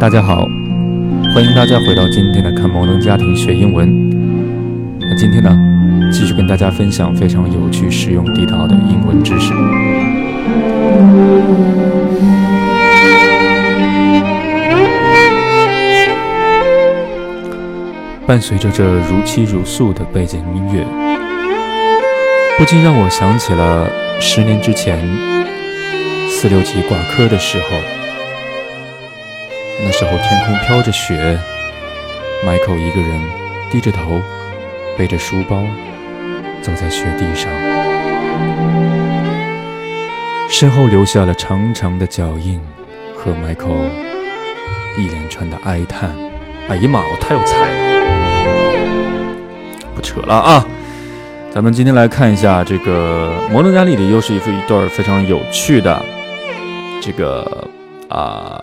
大家好，欢迎大家回到今天的看摩登家庭学英文。那今天呢，继续跟大家分享非常有趣、实用、地道的英文知识。伴随着这如泣如诉的背景音乐，不禁让我想起了十年之前四六级挂科的时候。那时候天空飘着雪，Michael 一个人低着头，背着书包走在雪地上，身后留下了长长的脚印和 Michael 一连串的哀叹。哎呀妈，我太有才了！不扯了啊！咱们今天来看一下这个《摩登家里》的又是一一段非常有趣的这个啊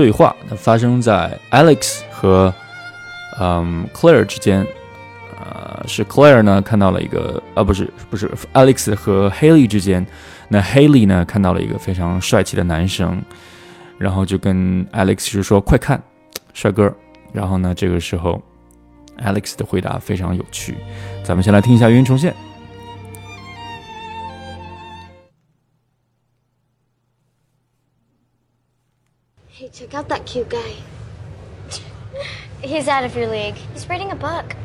对话，它发生在 Alex 和嗯 Claire 之间。呃，是 Claire 呢看到了一个啊，不是不是 Alex 和 Haley 之间。那 Haley 呢看到了一个非常帅气的男生，然后就跟 Alex 就说：“快看，帅哥！”然后呢，这个时候。Alex 的回答非常有趣，咱们先来听一下语音重现。check out that cute guy. He's out of your league. He's reading a book.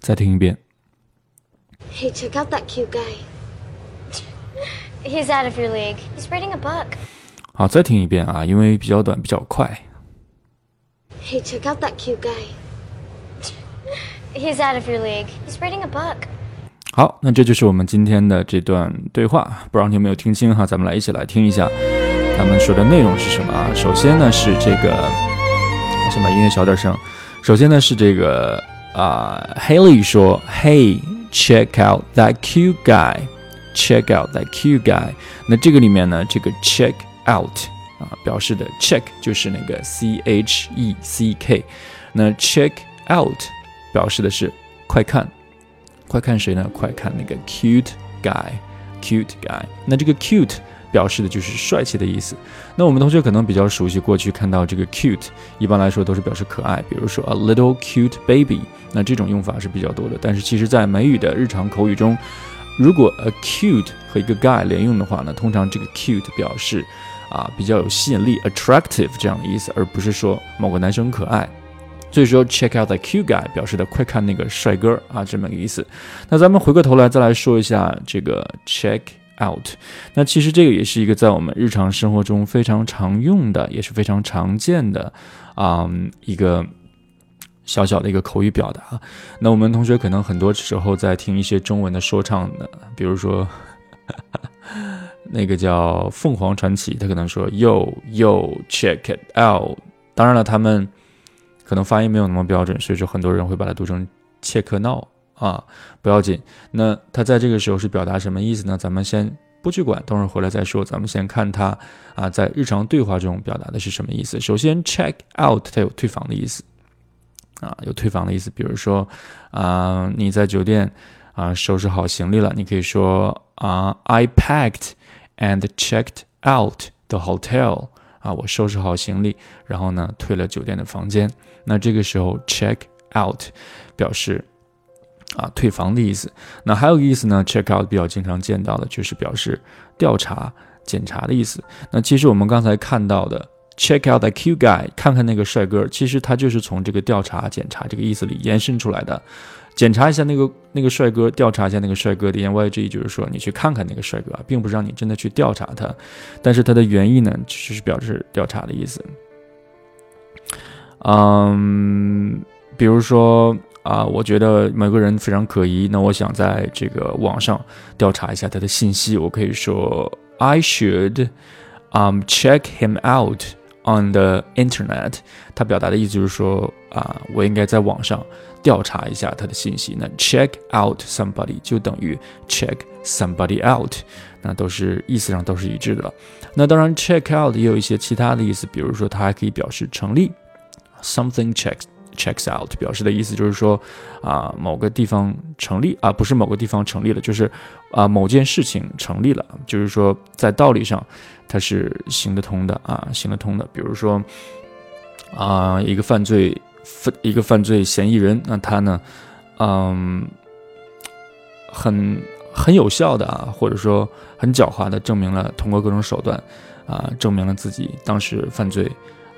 再听一遍。Hey, check out that cute guy. He's out of your league. He's reading a book. 好，再听一遍啊，因为比较短，比较快。Hey, check out that cute guy. He's out of your league. He's reading a book. 好，那这就是我们今天的这段对话。不知道你有没有听清哈？咱们来一起来听一下 他们说的内容是什么啊？首先呢是这个，我先把音乐小点声。首先呢是这个啊，Haley 说：“Hey, check out that cute guy. Check out that cute guy。”那这个里面呢，这个 check out 啊，表示的 check 就是那个 c h e c k，那 check out。表示的是快看，快看谁呢？快看那个 cute guy，cute guy。那这个 cute 表示的就是帅气的意思。那我们同学可能比较熟悉，过去看到这个 cute，一般来说都是表示可爱，比如说 a little cute baby。那这种用法是比较多的。但是其实，在美语的日常口语中，如果 a cute 和一个 guy 连用的话呢，通常这个 cute 表示啊比较有吸引力，attractive 这样的意思，而不是说某个男生可爱。所以说，check out the cute guy 表示的快看那个帅哥啊，这么个意思。那咱们回过头来再来说一下这个 check out。那其实这个也是一个在我们日常生活中非常常用的，也是非常常见的啊一个小小的一个口语表达。那我们同学可能很多时候在听一些中文的说唱的，比如说那个叫凤凰传奇，他可能说 yo yo check it out。当然了，他们。可能发音没有那么标准，所以说很多人会把它读成切克闹啊，不要紧。那它在这个时候是表达什么意思呢？咱们先不去管，等会儿回来再说。咱们先看它啊，在日常对话中表达的是什么意思。首先，check out 它有退房的意思啊，有退房的意思。比如说啊，你在酒店啊收拾好行李了，你可以说啊，I packed and checked out the hotel。啊，我收拾好行李，然后呢，退了酒店的房间。那这个时候，check out 表示啊退房的意思。那还有个意思呢，check out 比较经常见到的就是表示调查、检查的意思。那其实我们刚才看到的 check out the cute guy，看看那个帅哥，其实他就是从这个调查、检查这个意思里延伸出来的。检查一下那个那个帅哥，调查一下那个帅哥的言外之意就是说，你去看看那个帅哥，并不是让你真的去调查他，但是它的原意呢，只是表示调查的意思。嗯，比如说啊，我觉得某个人非常可疑，那我想在这个网上调查一下他的信息，我可以说，I should um check him out on the internet。他表达的意思就是说啊，我应该在网上。调查一下他的信息，那 check out somebody 就等于 check somebody out，那都是意思上都是一致的。那当然，check out 也有一些其他的意思，比如说它还可以表示成立，something checks checks out，表示的意思就是说啊某个地方成立啊，不是某个地方成立了，就是啊某件事情成立了，就是说在道理上它是行得通的啊，行得通的。比如说啊一个犯罪犯一个犯罪嫌疑人，那他呢，嗯，很很有效的啊，或者说很狡猾的证明了通过各种手段啊，证明了自己当时犯罪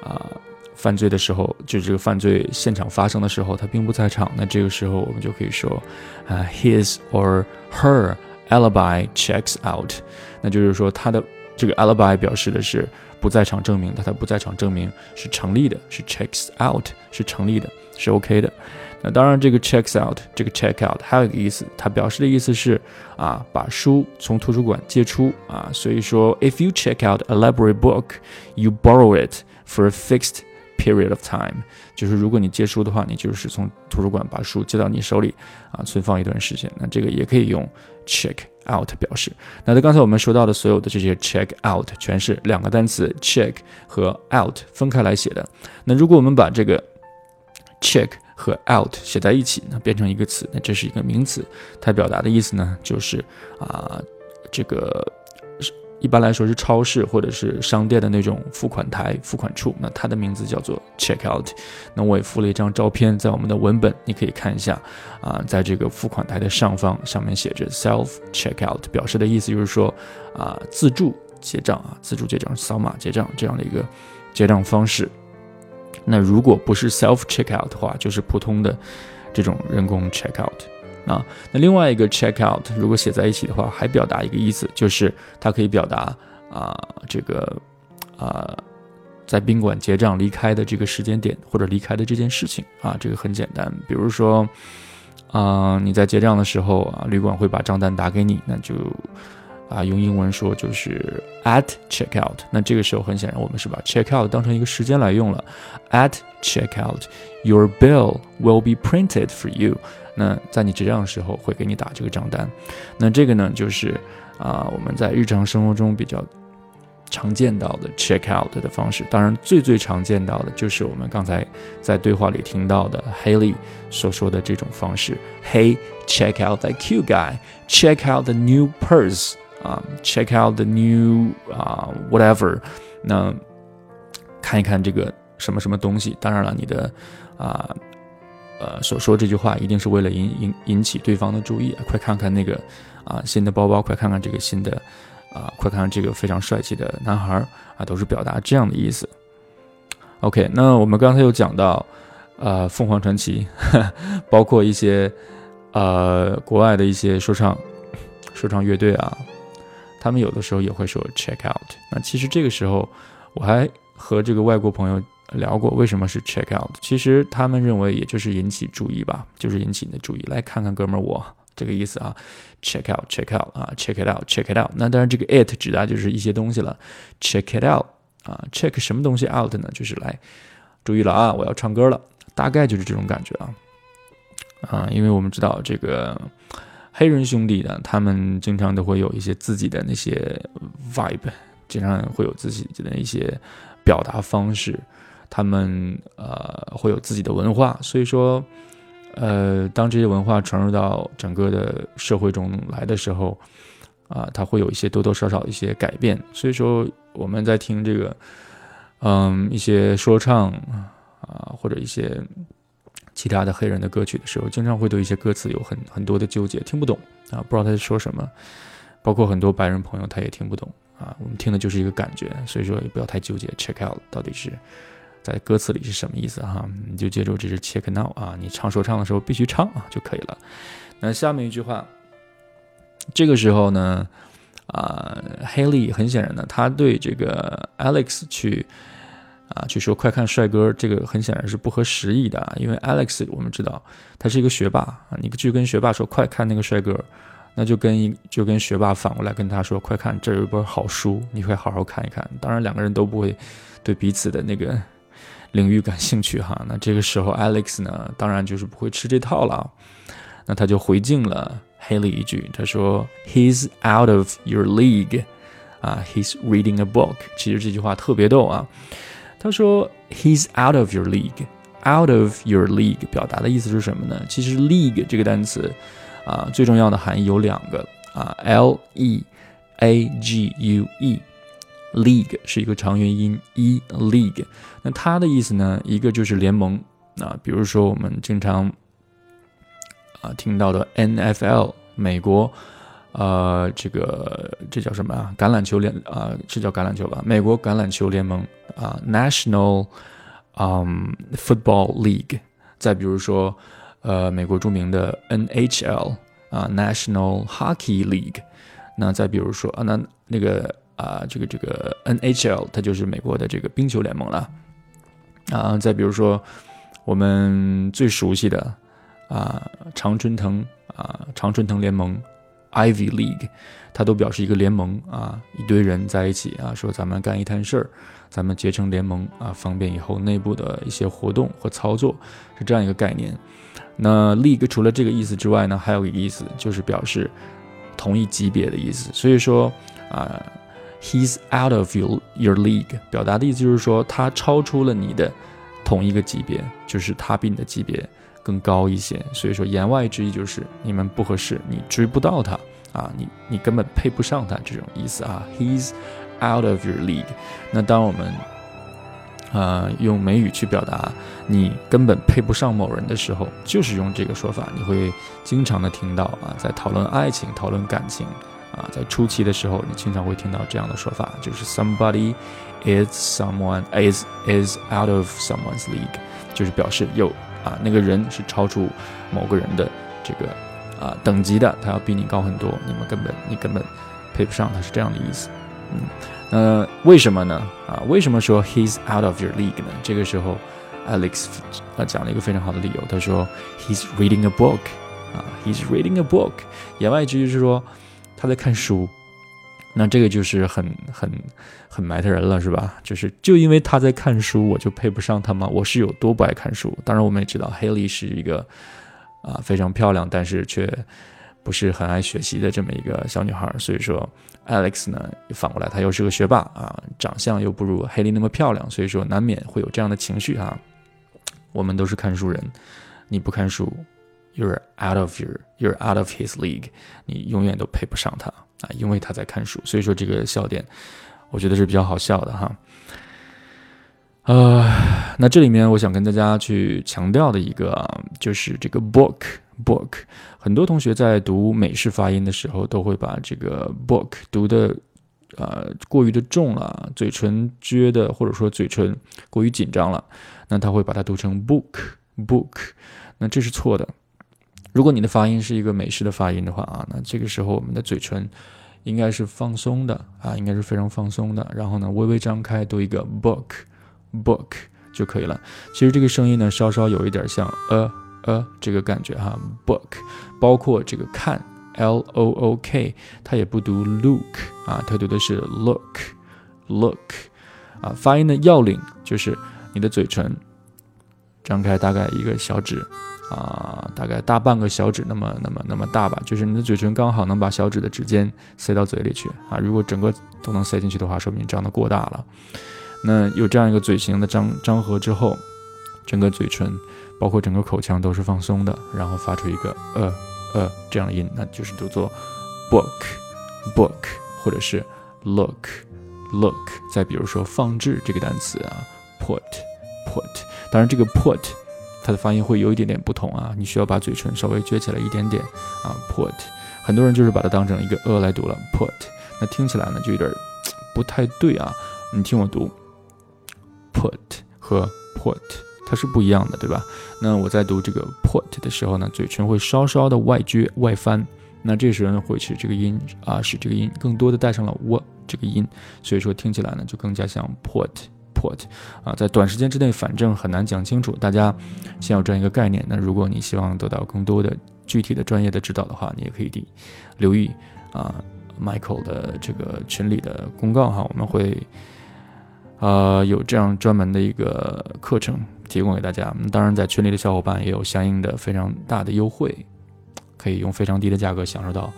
啊。犯罪的时候，就这个犯罪现场发生的时候，他并不在场。那这个时候，我们就可以说，啊，his or her alibi checks out。那就是说，他的这个 alibi 表示的是不在场证明，但他不在场证明是成立的，是 checks out，是成立的，是 OK 的。那当然，这个 checks out，这个 check out 还有一个意思，它表示的意思是啊，把书从图书馆借出啊。所以说，if you check out a library book，you borrow it for a fixed Period of time，就是如果你借书的话，你就是从图书馆把书借到你手里啊，存放一段时间。那这个也可以用 check out 表示。那在刚才我们说到的所有的这些 check out，全是两个单词 check 和 out 分开来写的。那如果我们把这个 check 和 out 写在一起，那变成一个词，那这是一个名词，它表达的意思呢，就是啊，这个。一般来说是超市或者是商店的那种付款台、付款处，那它的名字叫做 checkout。那我也附了一张照片在我们的文本，你可以看一下。啊，在这个付款台的上方，上面写着 self checkout，表示的意思就是说，啊，自助结账啊，自助结账、扫码结账这样的一个结账方式。那如果不是 self checkout 的话，就是普通的这种人工 checkout。啊，那另外一个 check out，如果写在一起的话，还表达一个意思，就是它可以表达啊，这个啊，在宾馆结账离开的这个时间点，或者离开的这件事情啊，这个很简单。比如说，啊，你在结账的时候啊，旅馆会把账单打给你，那就啊，用英文说就是 at check out。那这个时候很显然，我们是把 check out 当成一个时间来用了。at check out，your bill will be printed for you。那在你结账的时候会给你打这个账单，那这个呢就是啊我们在日常生活中比较常见到的 check out 的方式。当然最最常见到的就是我们刚才在对话里听到的 Haley 所说的这种方式。Hey, check out that cute guy. Check out the new purse. 啊，check out the new 啊 whatever。那看一看这个什么什么东西。当然了，你的啊。呃所说这句话一定是为了引引引起对方的注意。快看看那个啊新的包包，快看看这个新的啊，快看看这个非常帅气的男孩啊，都是表达这样的意思。OK，那我们刚才有讲到，呃，凤凰传奇，包括一些呃国外的一些说唱说唱乐队啊，他们有的时候也会说 check out。那其实这个时候，我还和这个外国朋友。聊过为什么是 check out，其实他们认为也就是引起注意吧，就是引起你的注意，来看看哥们儿我这个意思啊，check out check out 啊，check it out check it out。那当然这个 it 指的就是一些东西了，check it out 啊，check 什么东西 out 呢？就是来注意了啊，我要唱歌了，大概就是这种感觉啊啊，因为我们知道这个黑人兄弟呢，他们经常都会有一些自己的那些 vibe，经常会有自己的一些表达方式。他们呃会有自己的文化，所以说，呃，当这些文化传入到整个的社会中来的时候，啊，它会有一些多多少少一些改变。所以说，我们在听这个，嗯，一些说唱啊，或者一些其他的黑人的歌曲的时候，经常会对一些歌词有很很多的纠结，听不懂啊，不知道他在说什么。包括很多白人朋友他也听不懂啊，我们听的就是一个感觉，所以说也不要太纠结，check out 到底是。在歌词里是什么意思哈？你就记住这是 check now 啊，你唱说唱的时候必须唱啊就可以了。那下面一句话，这个时候呢，啊，Haley 很显然呢，他对这个 Alex 去啊去说快看帅哥，这个很显然是不合时宜的，因为 Alex 我们知道他是一个学霸啊，你去跟学霸说快看那个帅哥，那就跟一就跟学霸反过来跟他说快看这有一本好书，你会好好看一看。当然两个人都不会对彼此的那个。领域感兴趣哈，那这个时候 Alex 呢，当然就是不会吃这套了，那他就回敬了 Haley 一句，他说 He's out of your league，啊，He's reading a book。其实这句话特别逗啊，他说 He's out of your league，out of your league 表达的意思是什么呢？其实 league 这个单词啊，最重要的含义有两个啊，L E A G U E League 是一个长元音 e league，那它的意思呢，一个就是联盟啊，比如说我们经常啊听到的 NFL 美国。呃，这个这叫什么啊？橄榄球联啊，是叫橄榄球吧？美国橄榄球联盟啊，National，嗯，Football League。再比如说，呃，美国著名的 NHL 啊，National Hockey League。那再比如说啊，那那个啊，这个这个 NHL 它就是美国的这个冰球联盟了。啊，再比如说我们最熟悉的啊，常春藤啊，常春藤联盟。Ivy League，它都表示一个联盟啊，一堆人在一起啊，说咱们干一摊事儿，咱们结成联盟啊，方便以后内部的一些活动和操作，是这样一个概念。那 League 除了这个意思之外呢，还有一个意思就是表示同一级别的意思。所以说啊，He's out of your your league，表达的意思就是说他超出了你的同一个级别，就是他比你的级别。更高一些，所以说言外之意就是你们不合适，你追不到他啊，你你根本配不上他这种意思啊。He's out of your league。那当我们啊用美语去表达你根本配不上某人的时候，就是用这个说法。你会经常的听到啊，在讨论爱情、讨论感情啊，在初期的时候，你经常会听到这样的说法，就是 somebody is someone is is out of someone's league，就是表示有。啊，那个人是超出某个人的这个啊等级的，他要比你高很多，你们根本你根本配不上，他是这样的意思。嗯，那为什么呢？啊，为什么说 he's out of your league 呢？这个时候，Alex 他讲了一个非常好的理由，他说 he's reading a book，啊，he's reading a book，言外之意是说他在看书。那这个就是很很很埋汰人了，是吧？就是就因为他在看书，我就配不上他吗？我是有多不爱看书？当然，我们也知道黑莉是一个啊非常漂亮，但是却不是很爱学习的这么一个小女孩。所以说，Alex 呢反过来，他又是个学霸啊，长相又不如黑莉那么漂亮，所以说难免会有这样的情绪啊。我们都是看书人，你不看书，you're out of your you're out of his league，你永远都配不上他。啊，因为他在看书，所以说这个笑点，我觉得是比较好笑的哈。呃，那这里面我想跟大家去强调的一个，啊就是这个 book book，很多同学在读美式发音的时候，都会把这个 book 读的呃过于的重了，嘴唇撅的，或者说嘴唇过于紧张了，那他会把它读成 book book，那这是错的。如果你的发音是一个美式的发音的话啊，那这个时候我们的嘴唇应该是放松的啊，应该是非常放松的。然后呢，微微张开，读一个 book book 就可以了。其实这个声音呢，稍稍有一点像呃呃这个感觉哈，book。包括这个看 l o o k，它也不读 look 啊，它读的是 look look 啊。发音的要领就是你的嘴唇张开大概一个小指。啊，大概大半个小指那么那么那么大吧，就是你的嘴唇刚好能把小指的指尖塞到嘴里去啊。如果整个都能塞进去的话，说明张的过大了。那有这样一个嘴型的张张合之后，整个嘴唇包括整个口腔都是放松的，然后发出一个呃呃这样的音，那就是读作 book book 或者是 look look。再比如说放置这个单词啊，put put，当然这个 put。它的发音会有一点点不同啊，你需要把嘴唇稍微撅起来一点点啊。Put，很多人就是把它当成一个呃来读了。Put，那听起来呢就有点不太对啊。你听我读，put 和 put 它是不一样的，对吧？那我在读这个 put 的时候呢，嘴唇会稍稍的外撅外翻，那这时候呢会使这个音啊使这个音更多的带上了 w 这个音，所以说听起来呢就更加像 put。Put 啊，在短时间之内，反正很难讲清楚。大家先有这样一个概念。那如果你希望得到更多的具体的专业的指导的话，你也可以留意啊，Michael 的这个群里的公告哈，我们会呃有这样专门的一个课程提供给大家。当然，在群里的小伙伴也有相应的非常大的优惠，可以用非常低的价格享受到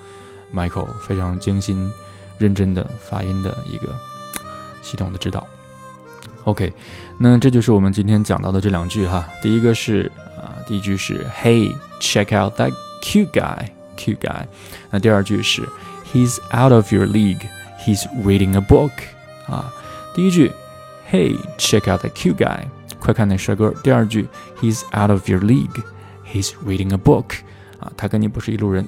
Michael 非常精心、认真的发音的一个系统的指导。OK，那这就是我们今天讲到的这两句哈。第一个是啊，第一句是 Hey, check out that cute guy, cute guy。那第二句是 He's out of your league, he's reading a book。啊，第一句 Hey, check out that cute guy，快看那帅哥。第二句 He's out of your league, he's reading a book。啊，他跟你不是一路人，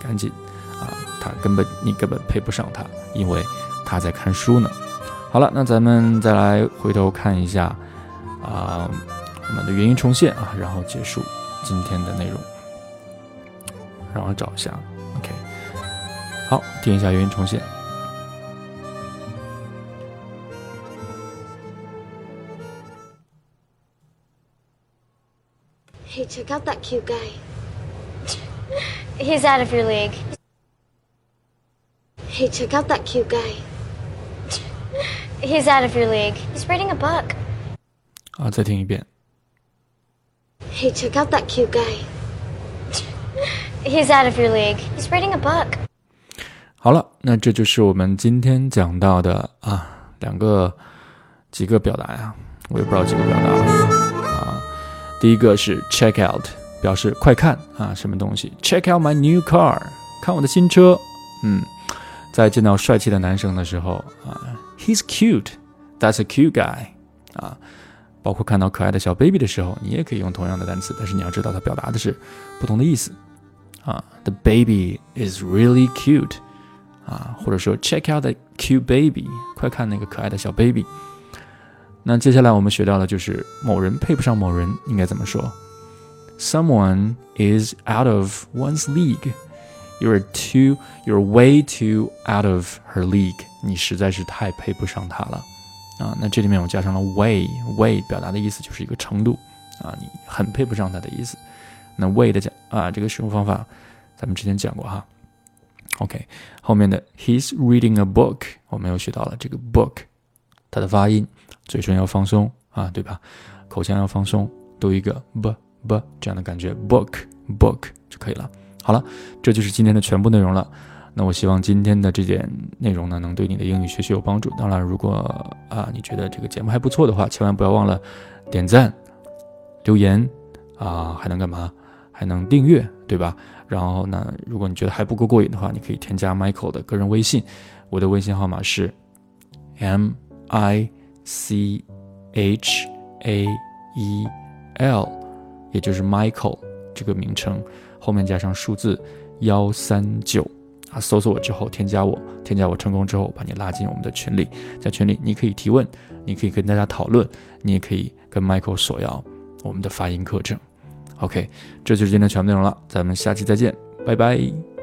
赶紧啊，他根本你根本配不上他，因为他在看书呢。 好了，那咱们再来回头看一下啊，我们的原音重现啊，然后结束今天的内容。让我找一下，OK，好，听一下原音重现。Hey, check out that cute guy. He's out of your league. Hey, check out that cute guy. He's out of your league. He's reading a book. 啊，再听一遍。Hey, check out that cute guy. He's out of your league. He's reading a book. 好了，那这就是我们今天讲到的啊两个几个表达呀，我也不知道几个表达了啊。第一个是 check out，表示快看啊，什么东西？check out my new car，看我的新车。嗯，在见到帅气的男生的时候啊 ，he's cute，that's a cute guy 啊。包括看到可爱的小 baby 的时候，你也可以用同样的单词，但是你要知道它表达的是不同的意思啊。The baby is really cute。啊，或者说 check out the cute baby，快看那个可爱的小 baby。那接下来我们学到的就是某人配不上某人应该怎么说？Someone is out of one's league. You are too, you are way too out of her league. 你实在是太配不上她了啊。那这里面我加上了 way，way 表达的意思就是一个程度啊，你很配不上她的意思。那 way 的讲啊，这个使用方法咱们之前讲过哈。OK，后面的 He's reading a book，我们又学到了这个 book，它的发音，嘴唇要放松啊，对吧？口腔要放松，读一个 b b 这样的感觉，book book 就可以了。好了，这就是今天的全部内容了。那我希望今天的这点内容呢，能对你的英语学习有帮助。当然，如果啊你觉得这个节目还不错的话，千万不要忘了点赞、留言啊，还能干嘛？还能订阅，对吧？然后呢，如果你觉得还不够过瘾的话，你可以添加 Michael 的个人微信，我的微信号码是 M I C H A E L，也就是 Michael 这个名称，后面加上数字幺三九啊，搜索我之后添加我，添加我成功之后，把你拉进我们的群里，在群里你可以提问，你可以跟大家讨论，你也可以跟 Michael 索要我们的发音课程。OK，这就是今天全部内容了，咱们下期再见，拜拜。